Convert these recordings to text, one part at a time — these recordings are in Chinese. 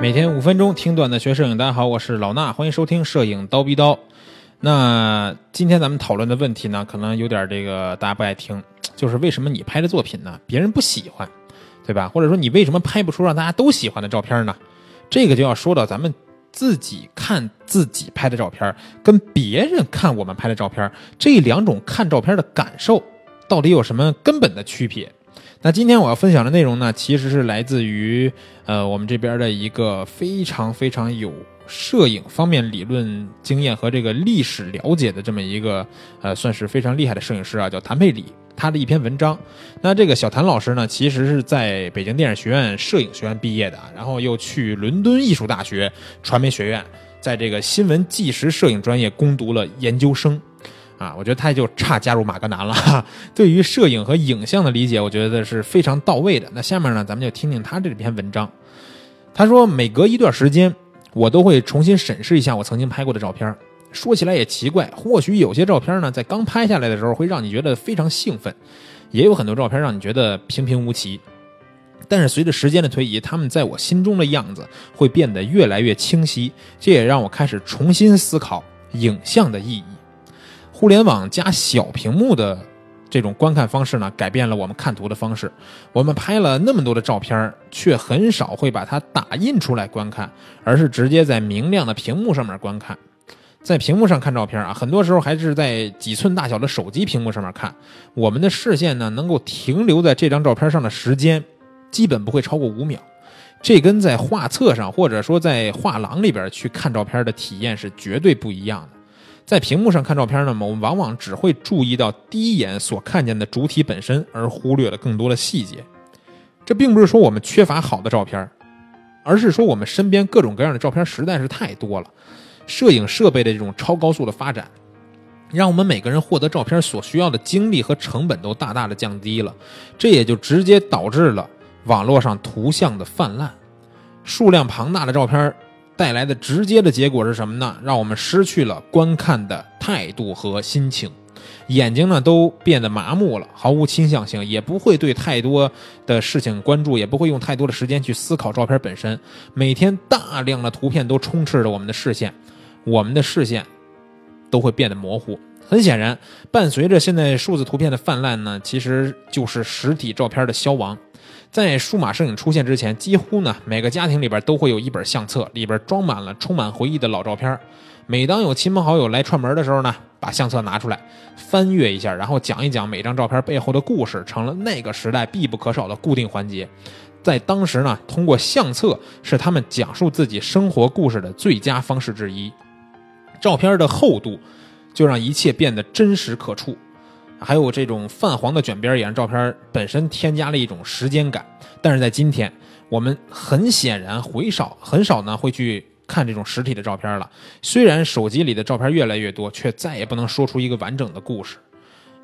每天五分钟听段子学摄影，大家好，我是老衲，欢迎收听摄影刀逼刀。那今天咱们讨论的问题呢，可能有点这个大家不爱听，就是为什么你拍的作品呢，别人不喜欢，对吧？或者说你为什么拍不出让大家都喜欢的照片呢？这个就要说到咱们自己看自己拍的照片，跟别人看我们拍的照片，这两种看照片的感受到底有什么根本的区别？那今天我要分享的内容呢，其实是来自于呃我们这边的一个非常非常有摄影方面理论经验和这个历史了解的这么一个呃算是非常厉害的摄影师啊，叫谭佩里，他的一篇文章。那这个小谭老师呢，其实是在北京电影学院摄影学院毕业的，然后又去伦敦艺术大学传媒学院，在这个新闻纪实摄影专业攻读了研究生。啊，我觉得他就差加入马格南了。对于摄影和影像的理解，我觉得是非常到位的。那下面呢，咱们就听听他这篇文章。他说，每隔一段时间，我都会重新审视一下我曾经拍过的照片。说起来也奇怪，或许有些照片呢，在刚拍下来的时候会让你觉得非常兴奋，也有很多照片让你觉得平平无奇。但是随着时间的推移，他们在我心中的样子会变得越来越清晰。这也让我开始重新思考影像的意义。互联网加小屏幕的这种观看方式呢，改变了我们看图的方式。我们拍了那么多的照片，却很少会把它打印出来观看，而是直接在明亮的屏幕上面观看。在屏幕上看照片啊，很多时候还是在几寸大小的手机屏幕上面看。我们的视线呢，能够停留在这张照片上的时间，基本不会超过五秒。这跟在画册上或者说在画廊里边去看照片的体验是绝对不一样的。在屏幕上看照片呢，我们往往只会注意到第一眼所看见的主体本身，而忽略了更多的细节。这并不是说我们缺乏好的照片，而是说我们身边各种各样的照片实在是太多了。摄影设备的这种超高速的发展，让我们每个人获得照片所需要的精力和成本都大大的降低了。这也就直接导致了网络上图像的泛滥，数量庞大的照片。带来的直接的结果是什么呢？让我们失去了观看的态度和心情，眼睛呢都变得麻木了，毫无倾向性，也不会对太多的事情关注，也不会用太多的时间去思考照片本身。每天大量的图片都充斥着我们的视线，我们的视线都会变得模糊。很显然，伴随着现在数字图片的泛滥呢，其实就是实体照片的消亡。在数码摄影出现之前，几乎呢每个家庭里边都会有一本相册，里边装满了充满回忆的老照片。每当有亲朋好友来串门的时候呢，把相册拿出来翻阅一下，然后讲一讲每张照片背后的故事，成了那个时代必不可少的固定环节。在当时呢，通过相册是他们讲述自己生活故事的最佳方式之一。照片的厚度就让一切变得真实可触。还有这种泛黄的卷边也让照片本身添加了一种时间感。但是在今天，我们很显然回少很少呢会去看这种实体的照片了。虽然手机里的照片越来越多，却再也不能说出一个完整的故事。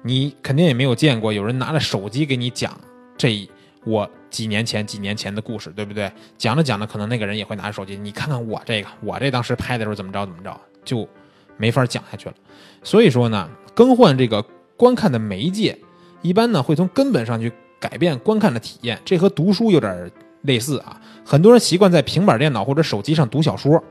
你肯定也没有见过有人拿着手机给你讲这我几年前几年前的故事，对不对？讲着讲着，可能那个人也会拿着手机，你看看我这个，我这当时拍的时候怎么着怎么着，就没法讲下去了。所以说呢，更换这个。观看的媒介，一般呢会从根本上去改变观看的体验，这和读书有点类似啊。很多人习惯在平板电脑或者手机上读小说，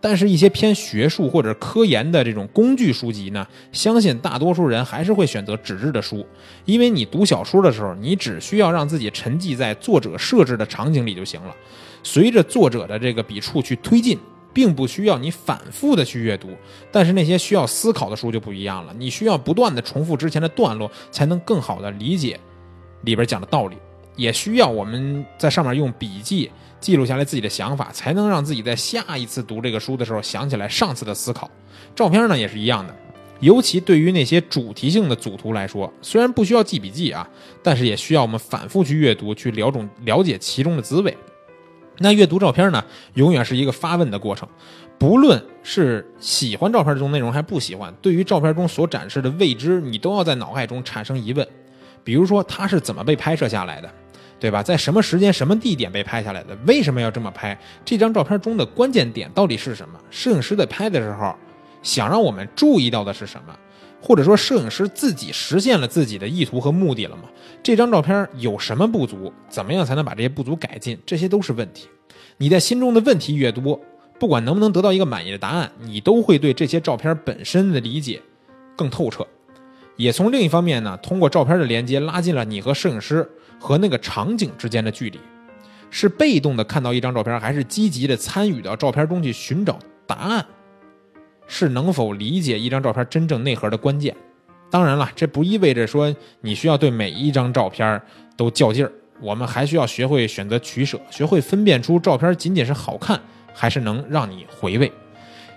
但是一些偏学术或者科研的这种工具书籍呢，相信大多数人还是会选择纸质的书，因为你读小说的时候，你只需要让自己沉浸在作者设置的场景里就行了，随着作者的这个笔触去推进。并不需要你反复的去阅读，但是那些需要思考的书就不一样了。你需要不断的重复之前的段落，才能更好的理解里边讲的道理。也需要我们在上面用笔记记录下来自己的想法，才能让自己在下一次读这个书的时候想起来上次的思考。照片呢也是一样的，尤其对于那些主题性的组图来说，虽然不需要记笔记啊，但是也需要我们反复去阅读，去了种了解其中的滋味。那阅读照片呢，永远是一个发问的过程，不论是喜欢照片中内容还是不喜欢，对于照片中所展示的未知，你都要在脑海中产生疑问。比如说，它是怎么被拍摄下来的，对吧？在什么时间、什么地点被拍下来的？为什么要这么拍？这张照片中的关键点到底是什么？摄影师在拍的时候，想让我们注意到的是什么？或者说摄影师自己实现了自己的意图和目的了吗？这张照片有什么不足？怎么样才能把这些不足改进？这些都是问题。你在心中的问题越多，不管能不能得到一个满意的答案，你都会对这些照片本身的理解更透彻。也从另一方面呢，通过照片的连接，拉近了你和摄影师和那个场景之间的距离。是被动的看到一张照片，还是积极的参与到照片中去寻找答案？是能否理解一张照片真正内核的关键。当然了，这不意味着说你需要对每一张照片都较劲儿。我们还需要学会选择取舍，学会分辨出照片仅仅是好看，还是能让你回味。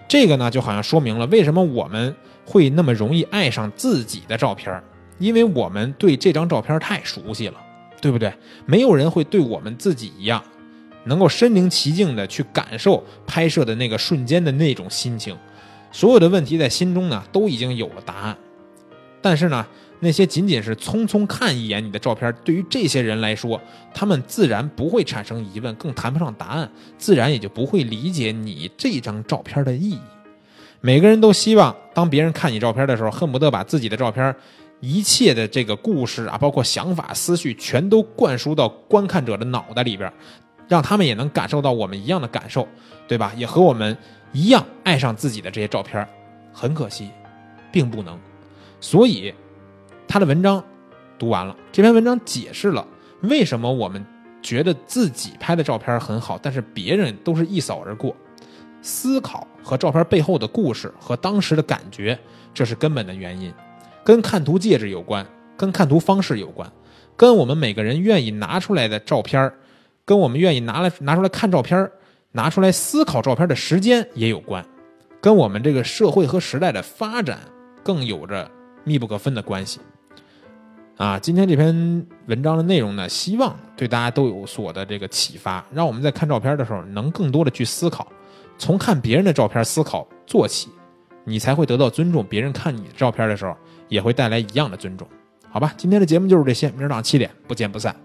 这个呢，就好像说明了为什么我们会那么容易爱上自己的照片，因为我们对这张照片太熟悉了，对不对？没有人会对我们自己一样，能够身临其境的去感受拍摄的那个瞬间的那种心情。所有的问题在心中呢都已经有了答案，但是呢，那些仅仅是匆匆看一眼你的照片，对于这些人来说，他们自然不会产生疑问，更谈不上答案，自然也就不会理解你这张照片的意义。每个人都希望，当别人看你照片的时候，恨不得把自己的照片一切的这个故事啊，包括想法、思绪，全都灌输到观看者的脑袋里边，让他们也能感受到我们一样的感受，对吧？也和我们。一样爱上自己的这些照片，很可惜，并不能。所以，他的文章读完了，这篇文章解释了为什么我们觉得自己拍的照片很好，但是别人都是一扫而过。思考和照片背后的故事和当时的感觉，这是根本的原因，跟看图介质有关，跟看图方式有关，跟我们每个人愿意拿出来的照片，跟我们愿意拿来拿出来看照片。拿出来思考照片的时间也有关，跟我们这个社会和时代的发展更有着密不可分的关系。啊，今天这篇文章的内容呢，希望对大家都有所的这个启发，让我们在看照片的时候能更多的去思考，从看别人的照片思考做起，你才会得到尊重。别人看你的照片的时候，也会带来一样的尊重。好吧，今天的节目就是这些，明儿早上七点不见不散。